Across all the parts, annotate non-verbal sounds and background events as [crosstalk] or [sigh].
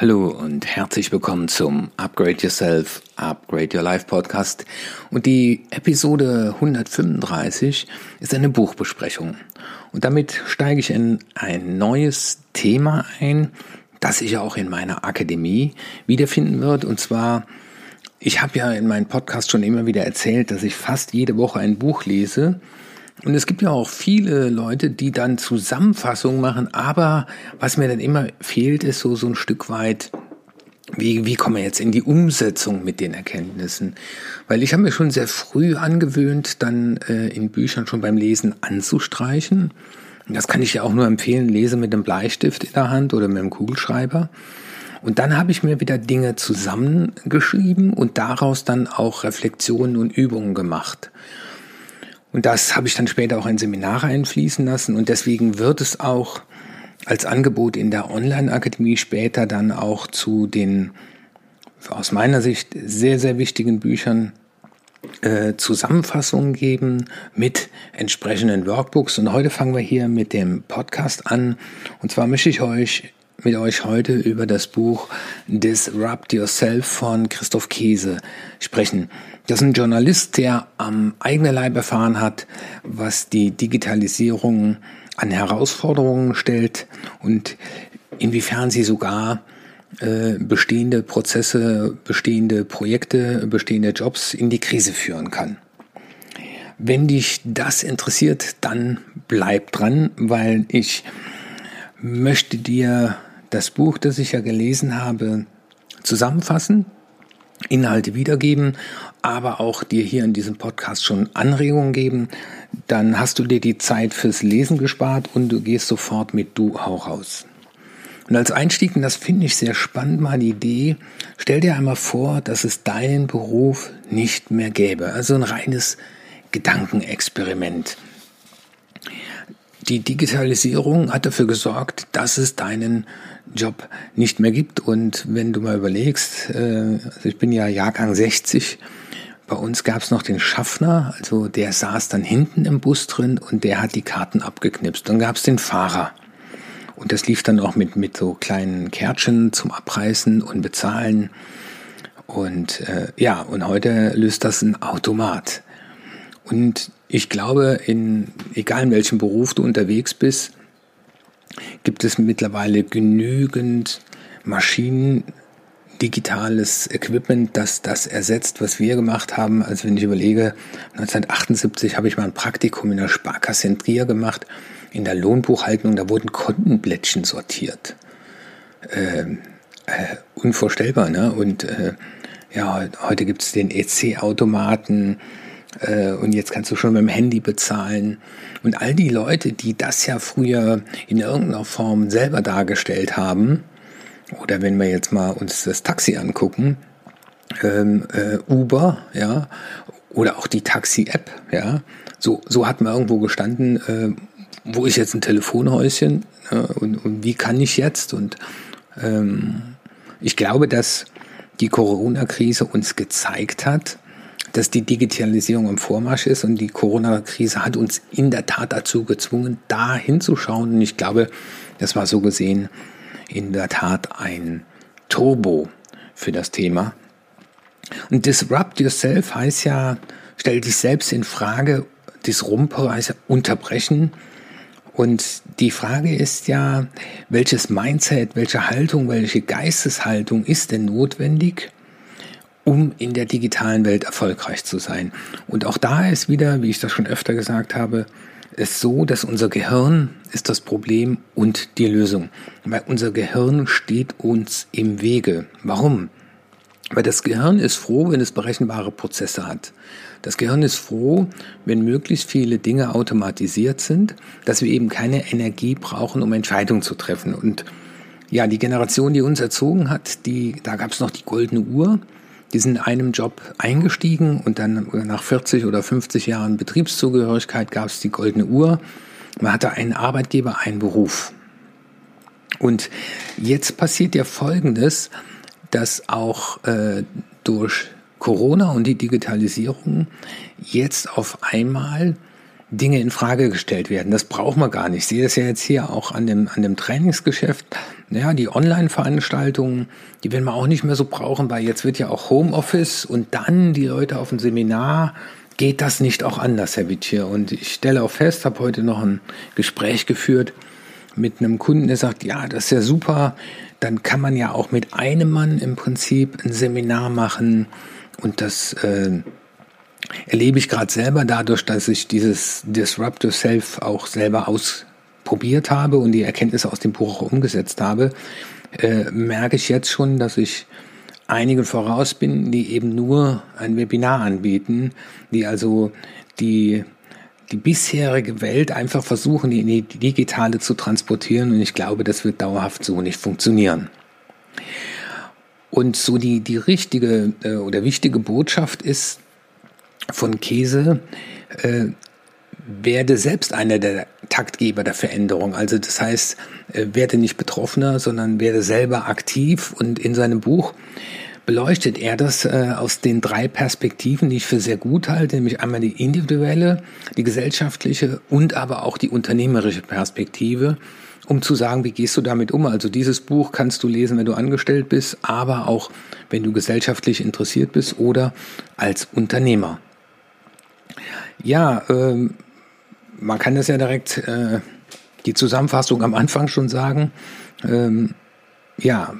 Hallo und herzlich willkommen zum Upgrade Yourself, Upgrade Your Life Podcast. Und die Episode 135 ist eine Buchbesprechung. Und damit steige ich in ein neues Thema ein, das sich auch in meiner Akademie wiederfinden wird. Und zwar, ich habe ja in meinem Podcast schon immer wieder erzählt, dass ich fast jede Woche ein Buch lese und es gibt ja auch viele Leute, die dann Zusammenfassungen machen, aber was mir dann immer fehlt, ist so, so ein Stück weit, wie, wie kommen wir jetzt in die Umsetzung mit den Erkenntnissen? Weil ich habe mir schon sehr früh angewöhnt, dann äh, in Büchern schon beim Lesen anzustreichen. Das kann ich ja auch nur empfehlen, lese mit einem Bleistift in der Hand oder mit einem Kugelschreiber. Und dann habe ich mir wieder Dinge zusammengeschrieben und daraus dann auch Reflexionen und Übungen gemacht. Und das habe ich dann später auch in Seminare einfließen lassen und deswegen wird es auch als Angebot in der Online-Akademie später dann auch zu den aus meiner Sicht sehr, sehr wichtigen Büchern äh, Zusammenfassungen geben mit entsprechenden Workbooks. Und heute fangen wir hier mit dem Podcast an. Und zwar möchte ich euch mit euch heute über das Buch Disrupt Yourself von Christoph Käse sprechen. Das ist ein Journalist, der am eigenen Leib erfahren hat, was die Digitalisierung an Herausforderungen stellt und inwiefern sie sogar äh, bestehende Prozesse, bestehende Projekte, bestehende Jobs in die Krise führen kann. Wenn dich das interessiert, dann bleib dran, weil ich möchte dir das Buch, das ich ja gelesen habe, zusammenfassen, Inhalte wiedergeben, aber auch dir hier in diesem Podcast schon Anregungen geben. Dann hast du dir die Zeit fürs Lesen gespart und du gehst sofort mit Du auch raus. Und als Einstieg, und das finde ich sehr spannend, mal die Idee, stell dir einmal vor, dass es deinen Beruf nicht mehr gäbe. Also ein reines Gedankenexperiment. Die Digitalisierung hat dafür gesorgt, dass es deinen Job nicht mehr gibt. Und wenn du mal überlegst, äh, also ich bin ja Jahrgang 60, bei uns gab es noch den Schaffner, also der saß dann hinten im Bus drin und der hat die Karten abgeknipst. Dann gab es den Fahrer. Und das lief dann auch mit, mit so kleinen Kärtchen zum Abreißen und Bezahlen. Und äh, ja, und heute löst das ein Automat. Und ich glaube, in, egal in welchem Beruf du unterwegs bist, gibt es mittlerweile genügend Maschinen, digitales Equipment, das das ersetzt, was wir gemacht haben. Also wenn ich überlege, 1978 habe ich mal ein Praktikum in der Sparkasse in Trier gemacht, in der Lohnbuchhaltung, da wurden Kontenblättchen sortiert. Äh, äh, unvorstellbar, ne? Und äh, ja, heute gibt es den EC-Automaten, und jetzt kannst du schon mit dem Handy bezahlen. Und all die Leute, die das ja früher in irgendeiner Form selber dargestellt haben, oder wenn wir jetzt mal uns das Taxi angucken, ähm, äh, Uber, ja, oder auch die Taxi-App, ja, so, so hat man irgendwo gestanden, äh, wo ist jetzt ein Telefonhäuschen äh, und, und, wie kann ich jetzt? Und ähm, ich glaube, dass die Corona-Krise uns gezeigt hat, dass die Digitalisierung im Vormarsch ist und die Corona-Krise hat uns in der Tat dazu gezwungen, da hinzuschauen. Und ich glaube, das war so gesehen in der Tat ein Turbo für das Thema. Und Disrupt Yourself heißt ja, stell dich selbst in Frage, Disruptor heißt ja unterbrechen. Und die Frage ist ja, welches Mindset, welche Haltung, welche Geisteshaltung ist denn notwendig, um in der digitalen Welt erfolgreich zu sein. Und auch da ist wieder, wie ich das schon öfter gesagt habe, es so, dass unser Gehirn ist das Problem und die Lösung. Weil unser Gehirn steht uns im Wege. Warum? Weil das Gehirn ist froh, wenn es berechenbare Prozesse hat. Das Gehirn ist froh, wenn möglichst viele Dinge automatisiert sind, dass wir eben keine Energie brauchen, um Entscheidungen zu treffen. Und ja, die Generation, die uns erzogen hat, die, da gab es noch die goldene Uhr. Die sind in einem Job eingestiegen und dann nach 40 oder 50 Jahren Betriebszugehörigkeit gab es die goldene Uhr. Man hatte einen Arbeitgeber, einen Beruf. Und jetzt passiert ja Folgendes, dass auch äh, durch Corona und die Digitalisierung jetzt auf einmal Dinge in Frage gestellt werden. Das braucht man gar nicht. Ich sehe das ja jetzt hier auch an dem, an dem Trainingsgeschäft. Ja, die Online-Veranstaltungen, die werden wir auch nicht mehr so brauchen, weil jetzt wird ja auch Homeoffice und dann die Leute auf dem Seminar. Geht das nicht auch anders, Herr Wittier? Und ich stelle auch fest, habe heute noch ein Gespräch geführt mit einem Kunden, der sagt, ja, das ist ja super. Dann kann man ja auch mit einem Mann im Prinzip ein Seminar machen und das äh, erlebe ich gerade selber dadurch, dass ich dieses Disrupt Yourself auch selber ausprobiert habe und die Erkenntnisse aus dem Buch auch umgesetzt habe, äh, merke ich jetzt schon, dass ich einige voraus bin, die eben nur ein Webinar anbieten, die also die die bisherige Welt einfach versuchen, in die digitale zu transportieren. Und ich glaube, das wird dauerhaft so nicht funktionieren. Und so die, die richtige äh, oder wichtige Botschaft ist, von Käse, äh, werde selbst einer der Taktgeber der Veränderung. Also das heißt, äh, werde nicht Betroffener, sondern werde selber aktiv. Und in seinem Buch beleuchtet er das äh, aus den drei Perspektiven, die ich für sehr gut halte, nämlich einmal die individuelle, die gesellschaftliche und aber auch die unternehmerische Perspektive, um zu sagen, wie gehst du damit um? Also dieses Buch kannst du lesen, wenn du angestellt bist, aber auch wenn du gesellschaftlich interessiert bist oder als Unternehmer. Ja, ähm, man kann das ja direkt äh, die Zusammenfassung am Anfang schon sagen. Ähm, ja,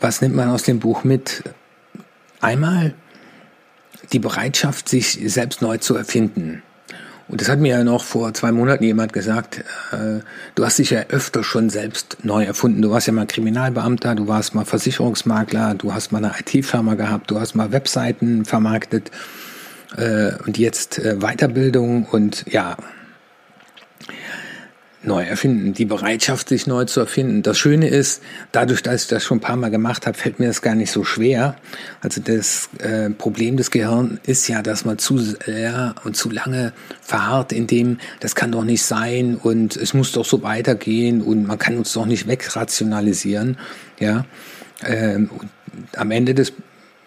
was nimmt man aus dem Buch mit? Einmal die Bereitschaft, sich selbst neu zu erfinden. Und das hat mir ja noch vor zwei Monaten jemand gesagt, äh, du hast dich ja öfter schon selbst neu erfunden. Du warst ja mal Kriminalbeamter, du warst mal Versicherungsmakler, du hast mal eine IT-Firma gehabt, du hast mal Webseiten vermarktet äh, und jetzt äh, Weiterbildung und ja, neu erfinden, die Bereitschaft, sich neu zu erfinden. Das Schöne ist, dadurch, dass ich das schon ein paar Mal gemacht habe, fällt mir das gar nicht so schwer. Also das äh, Problem des Gehirns ist ja, dass man zu sehr und zu lange verharrt in dem, das kann doch nicht sein und es muss doch so weitergehen und man kann uns doch nicht wegrationalisieren. Ja, ähm, am Ende des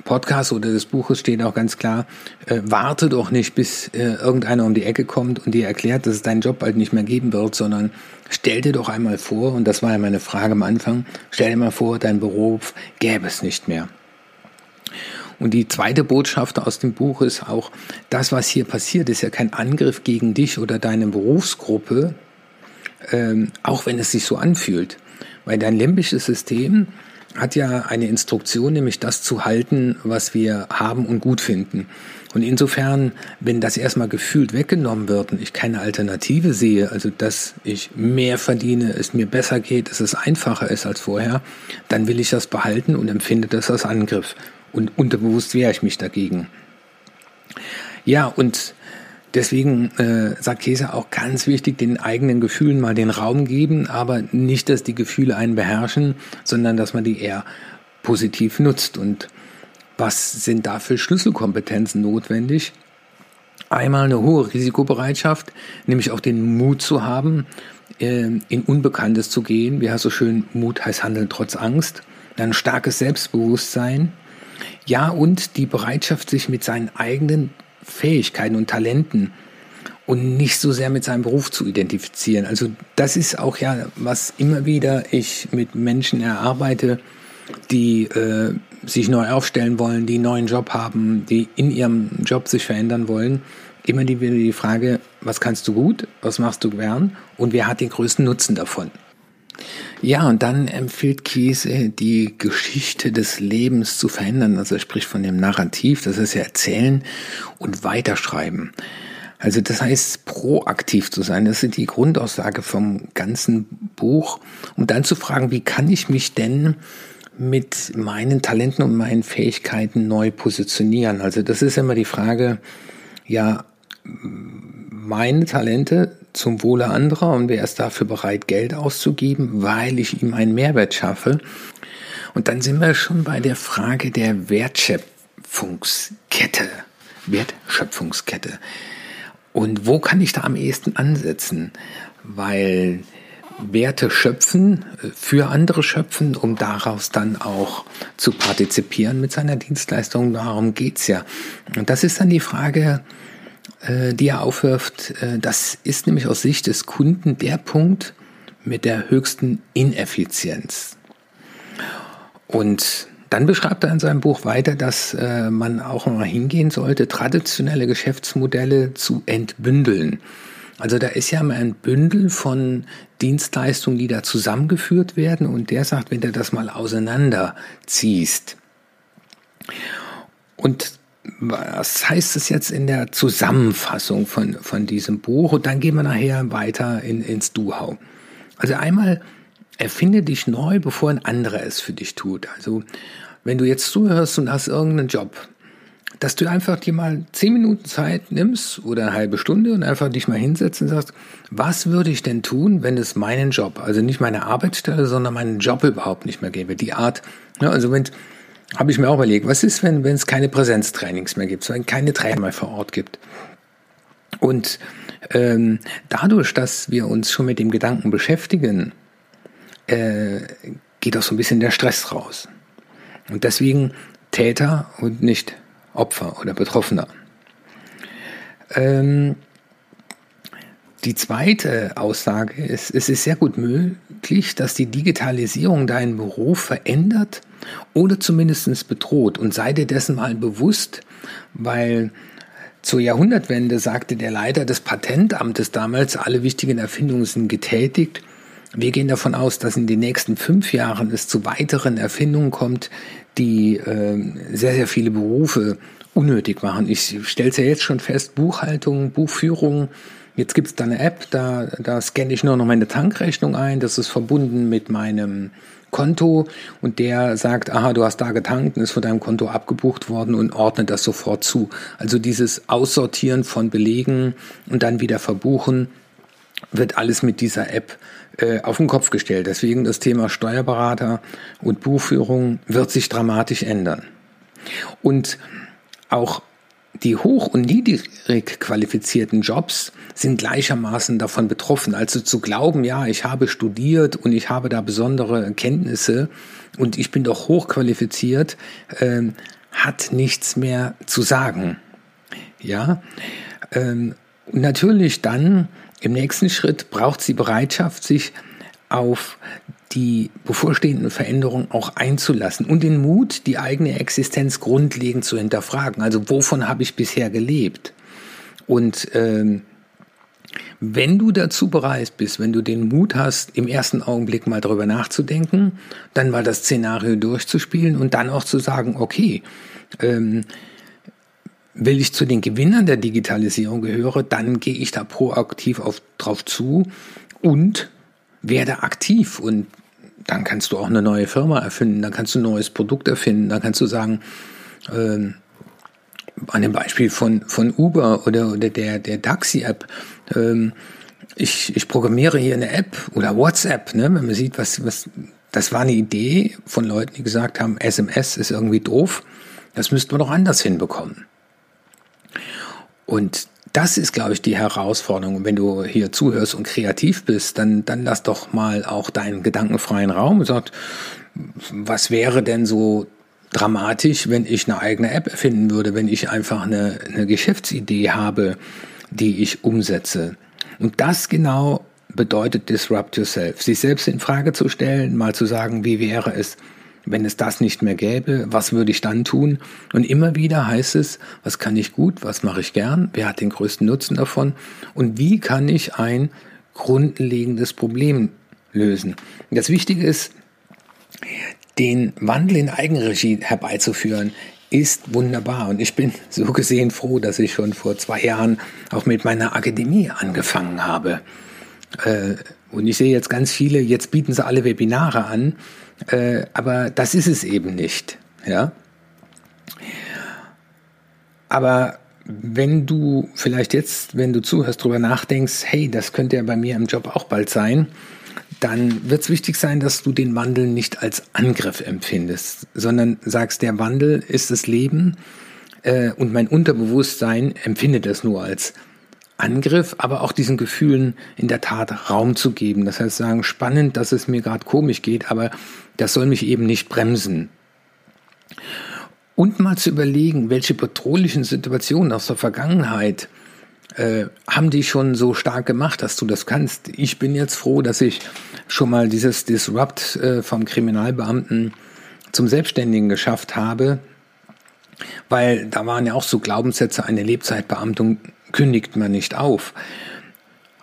Podcast oder des Buches steht auch ganz klar, äh, warte doch nicht, bis äh, irgendeiner um die Ecke kommt und dir erklärt, dass es deinen Job bald nicht mehr geben wird, sondern stell dir doch einmal vor, und das war ja meine Frage am Anfang, stell dir mal vor, dein Beruf gäbe es nicht mehr. Und die zweite Botschaft aus dem Buch ist auch, das, was hier passiert, ist ja kein Angriff gegen dich oder deine Berufsgruppe, ähm, auch wenn es sich so anfühlt. Weil dein limbisches System hat ja eine Instruktion, nämlich das zu halten, was wir haben und gut finden. Und insofern, wenn das erstmal gefühlt weggenommen wird und ich keine Alternative sehe, also dass ich mehr verdiene, es mir besser geht, dass es einfacher ist als vorher, dann will ich das behalten und empfinde das als Angriff. Und unterbewusst wehre ich mich dagegen. Ja, und Deswegen äh, sagt Käse auch ganz wichtig, den eigenen Gefühlen mal den Raum geben, aber nicht, dass die Gefühle einen beherrschen, sondern dass man die eher positiv nutzt. Und was sind da für Schlüsselkompetenzen notwendig? Einmal eine hohe Risikobereitschaft, nämlich auch den Mut zu haben, äh, in Unbekanntes zu gehen. Wie heißt so schön, Mut heißt Handeln trotz Angst. Dann starkes Selbstbewusstsein. Ja, und die Bereitschaft, sich mit seinen eigenen Fähigkeiten und Talenten und nicht so sehr mit seinem Beruf zu identifizieren. Also das ist auch ja, was immer wieder ich mit Menschen erarbeite, die äh, sich neu aufstellen wollen, die einen neuen Job haben, die in ihrem Job sich verändern wollen. Immer wieder die Frage, was kannst du gut, was machst du gern und wer hat den größten Nutzen davon? Ja, und dann empfiehlt Kiese, die Geschichte des Lebens zu verändern. Also er spricht von dem Narrativ, das ist ja erzählen und weiterschreiben. Also das heißt, proaktiv zu sein. Das ist die Grundaussage vom ganzen Buch. Um dann zu fragen, wie kann ich mich denn mit meinen Talenten und meinen Fähigkeiten neu positionieren? Also das ist immer die Frage, ja, meine Talente zum Wohle anderer und wer ist dafür bereit, Geld auszugeben, weil ich ihm einen Mehrwert schaffe. Und dann sind wir schon bei der Frage der Wertschöpfungskette. Wertschöpfungskette. Und wo kann ich da am ehesten ansetzen? Weil Werte schöpfen, für andere schöpfen, um daraus dann auch zu partizipieren mit seiner Dienstleistung. Darum geht's ja. Und das ist dann die Frage, äh, die er aufwirft, äh, das ist nämlich aus Sicht des Kunden der Punkt mit der höchsten Ineffizienz. Und dann beschreibt er in seinem Buch weiter, dass äh, man auch mal hingehen sollte, traditionelle Geschäftsmodelle zu entbündeln. Also da ist ja mal ein Bündel von Dienstleistungen, die da zusammengeführt werden und der sagt, wenn du das mal auseinanderziehst. Und was heißt es jetzt in der Zusammenfassung von, von diesem Buch? Und dann gehen wir nachher weiter in, ins Du-Hau. Also einmal erfinde dich neu, bevor ein anderer es für dich tut. Also wenn du jetzt zuhörst und hast irgendeinen Job, dass du einfach dir mal zehn Minuten Zeit nimmst oder eine halbe Stunde und einfach dich mal hinsetzt und sagst, was würde ich denn tun, wenn es meinen Job, also nicht meine Arbeitsstelle, sondern meinen Job überhaupt nicht mehr gäbe? Die Art, ja, also wenn, habe ich mir auch überlegt, was ist, wenn, es keine Präsenztrainings mehr gibt, wenn keine Trainer mehr vor Ort gibt? Und ähm, dadurch, dass wir uns schon mit dem Gedanken beschäftigen, äh, geht auch so ein bisschen der Stress raus. Und deswegen Täter und nicht Opfer oder Betroffener. Ähm, die zweite Aussage ist, es ist sehr gut möglich, dass die Digitalisierung deinen Beruf verändert oder zumindest bedroht. Und sei dir dessen mal bewusst, weil zur Jahrhundertwende sagte der Leiter des Patentamtes damals, alle wichtigen Erfindungen sind getätigt. Wir gehen davon aus, dass in den nächsten fünf Jahren es zu weiteren Erfindungen kommt, die äh, sehr, sehr viele Berufe unnötig machen. Ich stelle es ja jetzt schon fest, Buchhaltung, Buchführung, jetzt gibt es da eine App, da, da scanne ich nur noch meine Tankrechnung ein, das ist verbunden mit meinem Konto und der sagt, aha, du hast da getankt und ist von deinem Konto abgebucht worden und ordnet das sofort zu. Also dieses Aussortieren von Belegen und dann wieder verbuchen, wird alles mit dieser App äh, auf den Kopf gestellt. Deswegen das Thema Steuerberater und Buchführung wird sich dramatisch ändern. Und auch die hoch- und niedrig qualifizierten Jobs sind gleichermaßen davon betroffen. Also zu glauben, ja, ich habe studiert und ich habe da besondere Kenntnisse und ich bin doch hochqualifiziert, äh, hat nichts mehr zu sagen. Ja, ähm, natürlich dann im nächsten Schritt braucht sie Bereitschaft, sich auf die bevorstehenden Veränderungen auch einzulassen und den Mut, die eigene Existenz grundlegend zu hinterfragen. Also wovon habe ich bisher gelebt? Und ähm, wenn du dazu bereit bist, wenn du den Mut hast, im ersten Augenblick mal darüber nachzudenken, dann mal das Szenario durchzuspielen und dann auch zu sagen, okay, ähm, will ich zu den Gewinnern der Digitalisierung gehöre, dann gehe ich da proaktiv auf, drauf zu und werde aktiv und dann kannst du auch eine neue Firma erfinden, dann kannst du ein neues Produkt erfinden, dann kannst du sagen, ähm, an dem Beispiel von, von Uber oder, oder der, der Taxi-App, ähm, ich, ich programmiere hier eine App oder WhatsApp, ne, wenn man sieht, was, was, das war eine Idee von Leuten, die gesagt haben, SMS ist irgendwie doof, das müssten wir doch anders hinbekommen. Und das ist, glaube ich, die Herausforderung. wenn du hier zuhörst und kreativ bist, dann, dann lass doch mal auch deinen gedankenfreien Raum und sag, was wäre denn so dramatisch, wenn ich eine eigene App erfinden würde, wenn ich einfach eine, eine Geschäftsidee habe, die ich umsetze. Und das genau bedeutet Disrupt Yourself. Sich selbst in Frage zu stellen, mal zu sagen, wie wäre es, wenn es das nicht mehr gäbe, was würde ich dann tun? Und immer wieder heißt es, was kann ich gut, was mache ich gern, wer hat den größten Nutzen davon und wie kann ich ein grundlegendes Problem lösen. Das Wichtige ist, den Wandel in Eigenregie herbeizuführen, ist wunderbar. Und ich bin [laughs] so gesehen froh, dass ich schon vor zwei Jahren auch mit meiner Akademie angefangen habe. Äh, und ich sehe jetzt ganz viele, jetzt bieten sie alle Webinare an. Äh, aber das ist es eben nicht. Ja? Aber wenn du vielleicht jetzt, wenn du zuhörst, darüber nachdenkst, hey, das könnte ja bei mir im Job auch bald sein, dann wird es wichtig sein, dass du den Wandel nicht als Angriff empfindest, sondern sagst, der Wandel ist das Leben äh, und mein Unterbewusstsein empfindet es nur als Angriff, aber auch diesen Gefühlen in der Tat Raum zu geben. Das heißt, sagen, spannend, dass es mir gerade komisch geht, aber das soll mich eben nicht bremsen. Und mal zu überlegen, welche bedrohlichen Situationen aus der Vergangenheit äh, haben dich schon so stark gemacht, dass du das kannst. Ich bin jetzt froh, dass ich schon mal dieses Disrupt äh, vom Kriminalbeamten zum Selbstständigen geschafft habe, weil da waren ja auch so Glaubenssätze, eine Lebzeitbeamtung kündigt man nicht auf.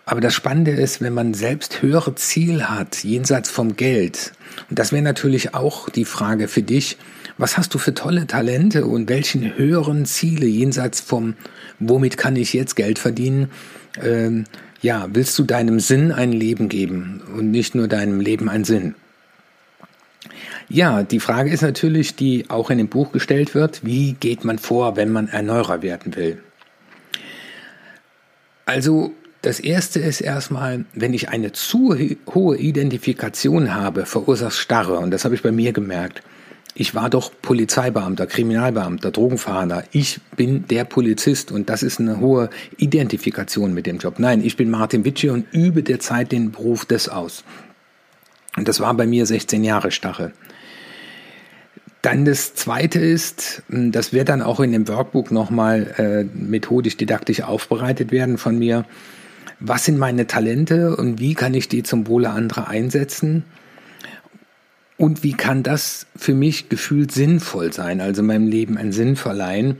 Aber das Spannende ist, wenn man selbst höhere Ziel hat, jenseits vom Geld, und das wäre natürlich auch die Frage für dich, was hast du für tolle Talente und welchen höheren Ziele jenseits vom, womit kann ich jetzt Geld verdienen, ähm, ja, willst du deinem Sinn ein Leben geben und nicht nur deinem Leben einen Sinn? Ja, die Frage ist natürlich, die auch in dem Buch gestellt wird, wie geht man vor, wenn man Erneuerer werden will? Also das erste ist erstmal, wenn ich eine zu hohe Identifikation habe, verursacht Starre. Und das habe ich bei mir gemerkt. Ich war doch Polizeibeamter, Kriminalbeamter, Drogenfahnder. Ich bin der Polizist und das ist eine hohe Identifikation mit dem Job. Nein, ich bin Martin Witsche und übe derzeit den Beruf des aus. Und das war bei mir 16 Jahre Starre. Dann das Zweite ist, das wird dann auch in dem Workbook nochmal äh, methodisch, didaktisch aufbereitet werden von mir was sind meine Talente und wie kann ich die zum Wohle anderer einsetzen? Und wie kann das für mich gefühlt sinnvoll sein, also meinem Leben einen Sinn verleihen?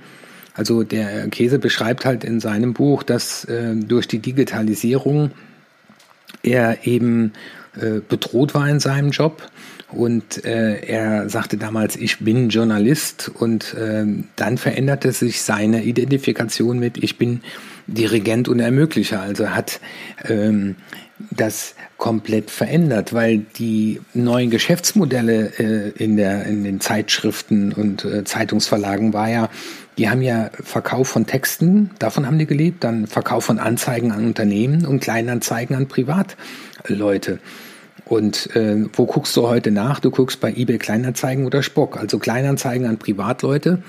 Also der Käse beschreibt halt in seinem Buch, dass äh, durch die Digitalisierung er eben äh, bedroht war in seinem Job und äh, er sagte damals, ich bin Journalist und äh, dann veränderte sich seine Identifikation mit, ich bin Dirigent und Ermöglicher. Also hat ähm, das komplett verändert, weil die neuen Geschäftsmodelle äh, in, der, in den Zeitschriften und äh, Zeitungsverlagen war ja, die haben ja Verkauf von Texten, davon haben die gelebt, dann Verkauf von Anzeigen an Unternehmen und Kleinanzeigen an Privatleute. Und äh, wo guckst du heute nach? Du guckst bei eBay Kleinanzeigen oder Spock. Also Kleinanzeigen an Privatleute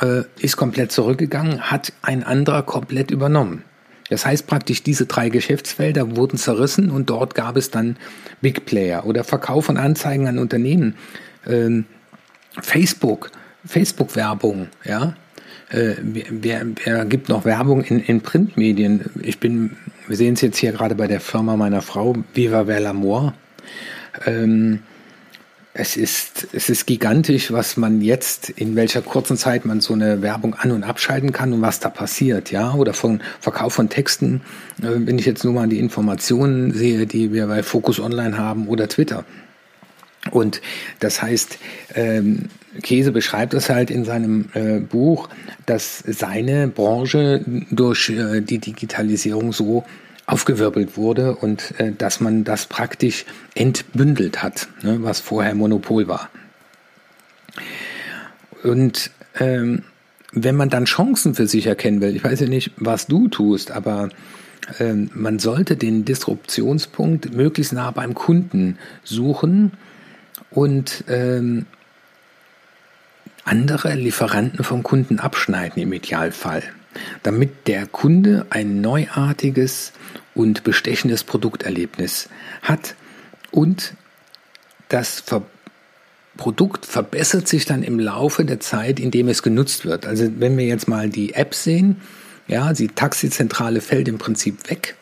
äh, ist komplett zurückgegangen, hat ein anderer komplett übernommen. Das heißt praktisch, diese drei Geschäftsfelder wurden zerrissen und dort gab es dann Big Player oder Verkauf von Anzeigen an Unternehmen. Ähm, Facebook, Facebook-Werbung, ja. Äh, wer, wer gibt noch Werbung in, in Printmedien? Ich bin, wir sehen es jetzt hier gerade bei der Firma meiner Frau, Viva Ver l'Amour. Ähm, es ist, es ist gigantisch, was man jetzt, in welcher kurzen Zeit man so eine Werbung an- und abschalten kann und was da passiert, ja, oder von Verkauf von Texten, äh, wenn ich jetzt nur mal die Informationen sehe, die wir bei Focus Online haben oder Twitter. Und das heißt, ähm, Käse beschreibt es halt in seinem äh, Buch, dass seine Branche durch äh, die Digitalisierung so aufgewirbelt wurde und äh, dass man das praktisch entbündelt hat, ne, was vorher Monopol war. Und ähm, wenn man dann Chancen für sich erkennen will, ich weiß ja nicht, was du tust, aber ähm, man sollte den Disruptionspunkt möglichst nah beim Kunden suchen und ähm, andere Lieferanten vom Kunden abschneiden im Idealfall damit der Kunde ein neuartiges und bestechendes Produkterlebnis hat und das Ver Produkt verbessert sich dann im Laufe der Zeit, indem es genutzt wird. Also wenn wir jetzt mal die App sehen, ja, die Taxizentrale fällt im Prinzip weg.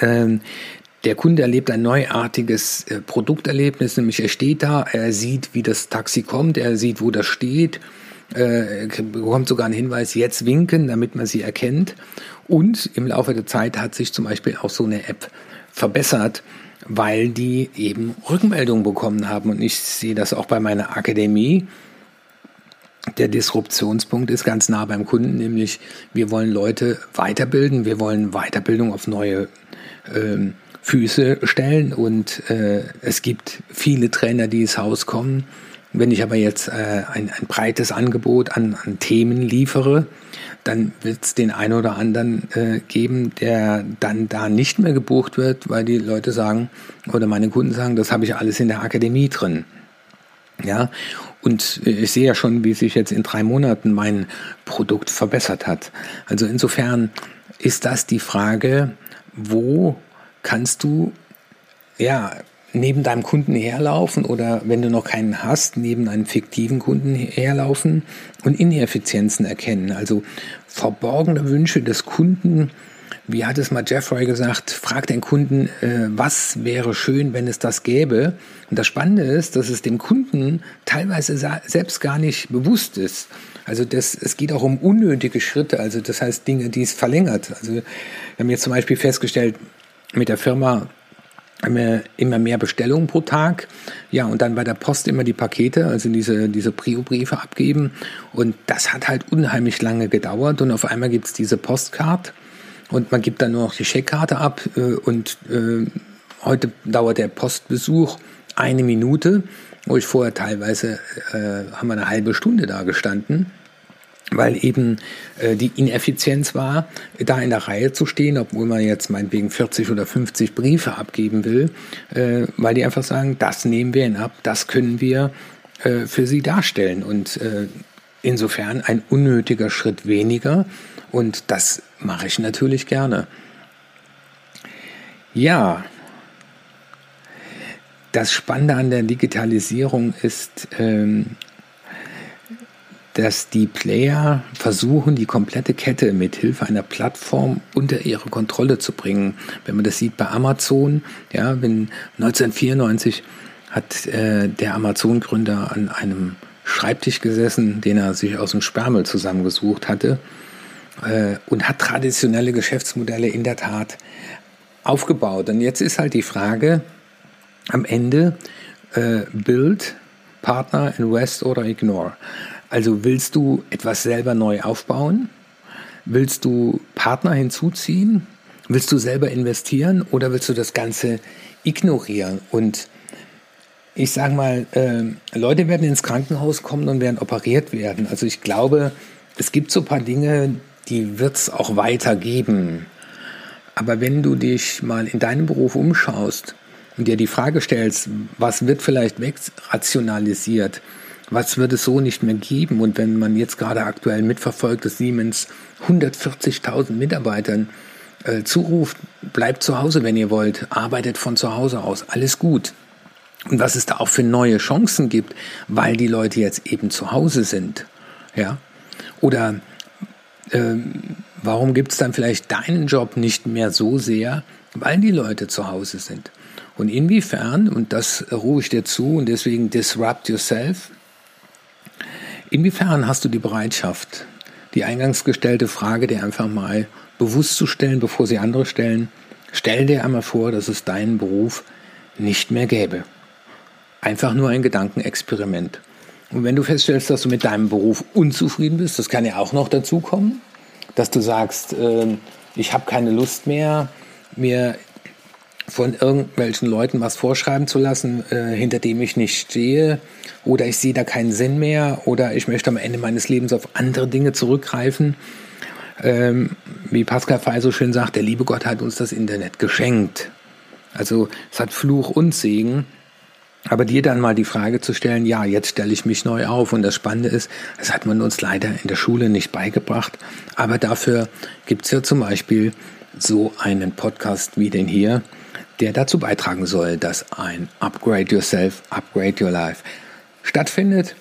Ähm, der Kunde erlebt ein neuartiges äh, Produkterlebnis, nämlich er steht da, er sieht, wie das Taxi kommt, er sieht, wo das steht, äh, bekommt sogar einen Hinweis, jetzt winken, damit man sie erkennt. Und im Laufe der Zeit hat sich zum Beispiel auch so eine App verbessert, weil die eben Rückmeldungen bekommen haben. Und ich sehe das auch bei meiner Akademie. Der Disruptionspunkt ist ganz nah beim Kunden, nämlich wir wollen Leute weiterbilden, wir wollen Weiterbildung auf neue ähm, Füße stellen und äh, es gibt viele Trainer, die ins Haus kommen wenn ich aber jetzt äh, ein, ein breites Angebot an, an Themen liefere, dann wird es den einen oder anderen äh, geben, der dann da nicht mehr gebucht wird, weil die Leute sagen oder meine Kunden sagen, das habe ich alles in der Akademie drin. Ja, und ich sehe ja schon, wie sich jetzt in drei Monaten mein Produkt verbessert hat. Also insofern ist das die Frage, wo kannst du ja neben deinem Kunden herlaufen oder wenn du noch keinen hast, neben einem fiktiven Kunden herlaufen und Ineffizienzen erkennen. Also verborgene Wünsche des Kunden. Wie hat es mal Jeffrey gesagt, frag den Kunden, äh, was wäre schön, wenn es das gäbe. Und das Spannende ist, dass es dem Kunden teilweise selbst gar nicht bewusst ist. Also das, es geht auch um unnötige Schritte, also das heißt Dinge, die es verlängert. Also wir haben jetzt zum Beispiel festgestellt, mit der Firma immer mehr Bestellungen pro Tag. Ja, und dann bei der Post immer die Pakete, also diese, diese Prio-Briefe abgeben. Und das hat halt unheimlich lange gedauert. Und auf einmal gibt's diese Postcard und man gibt dann nur noch die Scheckkarte ab. Äh, und äh, heute dauert der Postbesuch eine Minute, wo ich vorher teilweise äh, haben wir eine halbe Stunde da gestanden weil eben äh, die Ineffizienz war, da in der Reihe zu stehen, obwohl man jetzt meinetwegen 40 oder 50 Briefe abgeben will, äh, weil die einfach sagen, das nehmen wir ihnen ab, das können wir äh, für sie darstellen. Und äh, insofern ein unnötiger Schritt weniger und das mache ich natürlich gerne. Ja, das Spannende an der Digitalisierung ist, ähm, dass die Player versuchen, die komplette Kette mit Hilfe einer Plattform unter ihre Kontrolle zu bringen. Wenn man das sieht bei Amazon, ja, wenn 1994 hat äh, der Amazon-Gründer an einem Schreibtisch gesessen, den er sich aus dem Sperrmüll zusammengesucht hatte äh, und hat traditionelle Geschäftsmodelle in der Tat aufgebaut. Und jetzt ist halt die Frage am Ende, äh, Build, Partner, Invest oder Ignore. Also willst du etwas selber neu aufbauen? Willst du Partner hinzuziehen? Willst du selber investieren oder willst du das Ganze ignorieren? Und ich sage mal, äh, Leute werden ins Krankenhaus kommen und werden operiert werden. Also ich glaube, es gibt so ein paar Dinge, die wird es auch weitergeben. Aber wenn du dich mal in deinem Beruf umschaust und dir die Frage stellst, was wird vielleicht wegrationalisiert, was wird es so nicht mehr geben? Und wenn man jetzt gerade aktuell mitverfolgt, dass Siemens 140.000 Mitarbeitern äh, zuruft, bleibt zu Hause, wenn ihr wollt, arbeitet von zu Hause aus, alles gut. Und was es da auch für neue Chancen gibt, weil die Leute jetzt eben zu Hause sind. Ja? Oder ähm, warum gibt es dann vielleicht deinen Job nicht mehr so sehr, weil die Leute zu Hause sind? Und inwiefern, und das ruhe ich dir zu, und deswegen disrupt yourself, Inwiefern hast du die Bereitschaft, die eingangs gestellte Frage dir einfach mal bewusst zu stellen, bevor sie andere stellen? Stell dir einmal vor, dass es deinen Beruf nicht mehr gäbe. Einfach nur ein Gedankenexperiment. Und wenn du feststellst, dass du mit deinem Beruf unzufrieden bist, das kann ja auch noch dazu kommen, dass du sagst, äh, ich habe keine Lust mehr, mir von irgendwelchen Leuten was vorschreiben zu lassen, äh, hinter dem ich nicht stehe, oder ich sehe da keinen Sinn mehr, oder ich möchte am Ende meines Lebens auf andere Dinge zurückgreifen. Ähm, wie Pascal Fey so schön sagt, der liebe Gott hat uns das Internet geschenkt. Also es hat Fluch und Segen. Aber dir dann mal die Frage zu stellen, ja, jetzt stelle ich mich neu auf. Und das Spannende ist, das hat man uns leider in der Schule nicht beigebracht. Aber dafür gibt es ja zum Beispiel so einen Podcast wie den hier, der dazu beitragen soll, dass ein Upgrade Yourself, Upgrade Your Life stattfindet.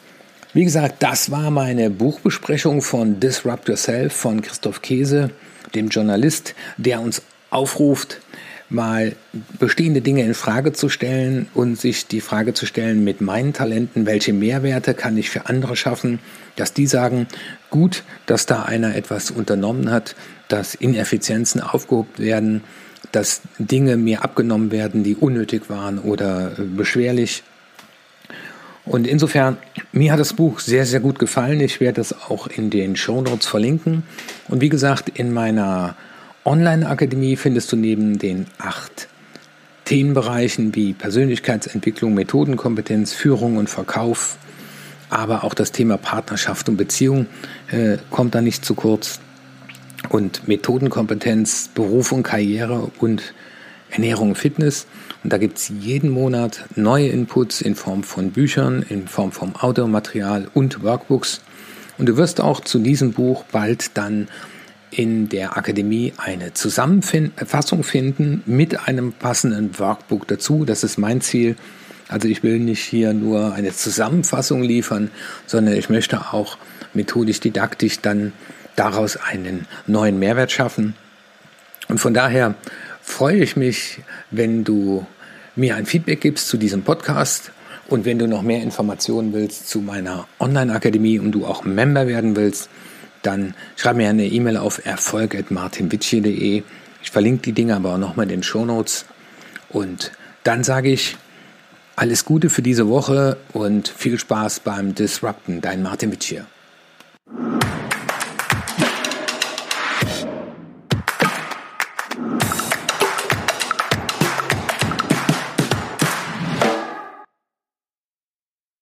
Wie gesagt, das war meine Buchbesprechung von Disrupt Yourself von Christoph Käse, dem Journalist, der uns aufruft, mal bestehende Dinge in Frage zu stellen und sich die Frage zu stellen, mit meinen Talenten, welche Mehrwerte kann ich für andere schaffen, dass die sagen, gut, dass da einer etwas unternommen hat, dass Ineffizienzen aufgehoben werden, dass Dinge mir abgenommen werden, die unnötig waren oder äh, beschwerlich. Und insofern, mir hat das Buch sehr, sehr gut gefallen. Ich werde es auch in den Show Notes verlinken. Und wie gesagt, in meiner Online-Akademie findest du neben den acht Themenbereichen wie Persönlichkeitsentwicklung, Methodenkompetenz, Führung und Verkauf, aber auch das Thema Partnerschaft und Beziehung äh, kommt da nicht zu kurz und Methodenkompetenz, Beruf und Karriere und Ernährung und Fitness. Und da gibt es jeden Monat neue Inputs in Form von Büchern, in Form von Audiomaterial und Workbooks. Und du wirst auch zu diesem Buch bald dann in der Akademie eine Zusammenfassung finden mit einem passenden Workbook dazu. Das ist mein Ziel. Also ich will nicht hier nur eine Zusammenfassung liefern, sondern ich möchte auch methodisch, didaktisch dann daraus einen neuen Mehrwert schaffen. Und von daher freue ich mich, wenn du mir ein Feedback gibst zu diesem Podcast. Und wenn du noch mehr Informationen willst zu meiner Online-Akademie und du auch Member werden willst, dann schreib mir eine E-Mail auf erfolg.martinwitsche.de. Ich verlinke die Dinge aber auch nochmal in den Show Notes. Und dann sage ich alles Gute für diese Woche und viel Spaß beim Disrupten. Dein Martin Witsch.